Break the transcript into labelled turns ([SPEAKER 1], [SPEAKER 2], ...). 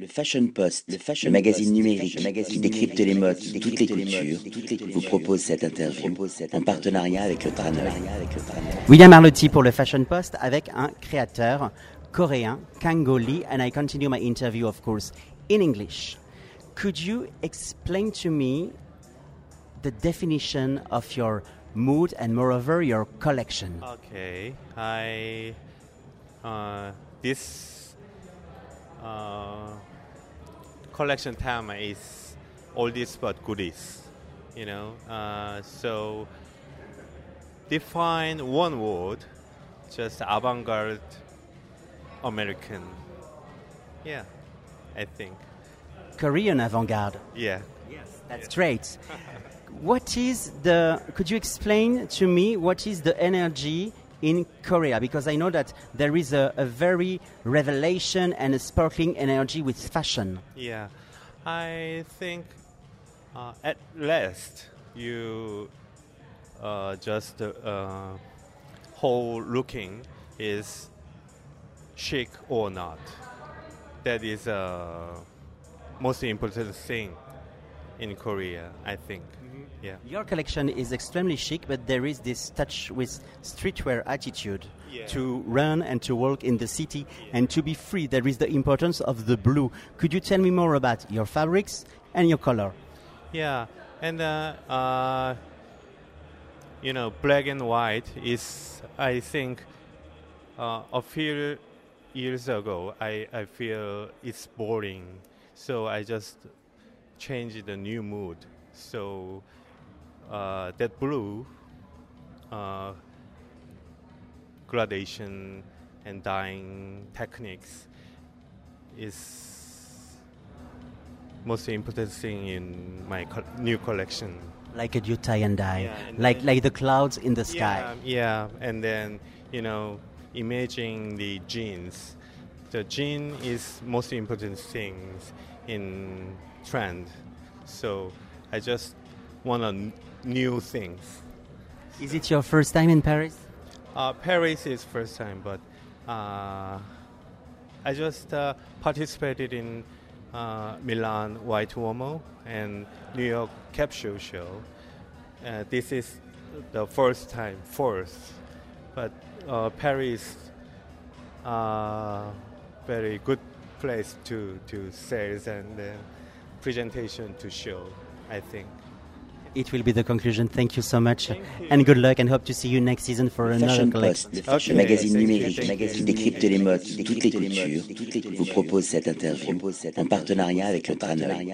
[SPEAKER 1] Le Fashion Post, le, fashion magazine numérique qui décrypte les modes de toutes les cultures, vous propose cette interview en partenariat avec le Traneur.
[SPEAKER 2] William Arlotti pour le Fashion Post avec un créateur coréen, Kango Lee, and I continue my interview, of course, in English. Could you explain to me the definition of your mood and, moreover, your collection?
[SPEAKER 3] Okay, I uh, this uh, collection theme is oldies but goodies. You know, uh, so define one word, just avant-garde American. Yeah, I think.
[SPEAKER 2] Korean avant-garde.
[SPEAKER 3] Yeah.
[SPEAKER 2] Yes, that's great. what is the? Could you explain to me what is the energy in Korea? Because I know that there is a, a very revelation and a sparkling energy with fashion.
[SPEAKER 3] Yeah, I think uh, at last you uh, just uh, whole looking is chic or not. That is a most important thing in Korea, I think. Yeah.
[SPEAKER 2] Your collection is extremely chic, but there is this touch with streetwear attitude
[SPEAKER 3] Yeah.
[SPEAKER 2] to run and to walk in the city and to be free. There is the importance of the blue. Could you tell me more about your fabrics and your color?
[SPEAKER 3] Yeah, and uh, uh, you know, black and white is, I think, uh, a few years ago, I, I feel it's boring, so I just changed the new mood. So uh, that blue uh, gradation and dyeing techniques is most important thing in my co- new collection.
[SPEAKER 2] Like a tie and dye,
[SPEAKER 3] Yeah, and
[SPEAKER 2] like like the clouds in the sky.
[SPEAKER 3] Yeah, yeah, and then you know, imaging the jeans. The jean is most important things in trend. So I just want a n- new things.
[SPEAKER 2] Is it your first time in Paris?
[SPEAKER 3] Uh, Paris is first time, but uh, I just uh, participated in uh, Milan White Uomo and New York Capsule Show. Uh, this is the first time, fourth, but uh, Paris, uh, very good place to to sales and uh, presentation to show. I think.
[SPEAKER 2] It will be the conclusion. Thank you so much,
[SPEAKER 3] you.
[SPEAKER 2] and good luck, and hope to see you next season for
[SPEAKER 1] Le
[SPEAKER 2] another
[SPEAKER 1] Fashion
[SPEAKER 2] collection.
[SPEAKER 1] Post, le
[SPEAKER 3] Okay,
[SPEAKER 1] magazine
[SPEAKER 3] thank you,
[SPEAKER 1] numérique qui décrypte les modes de toutes les cultures, vous propose cette interview en partenariat avec le Tranoï.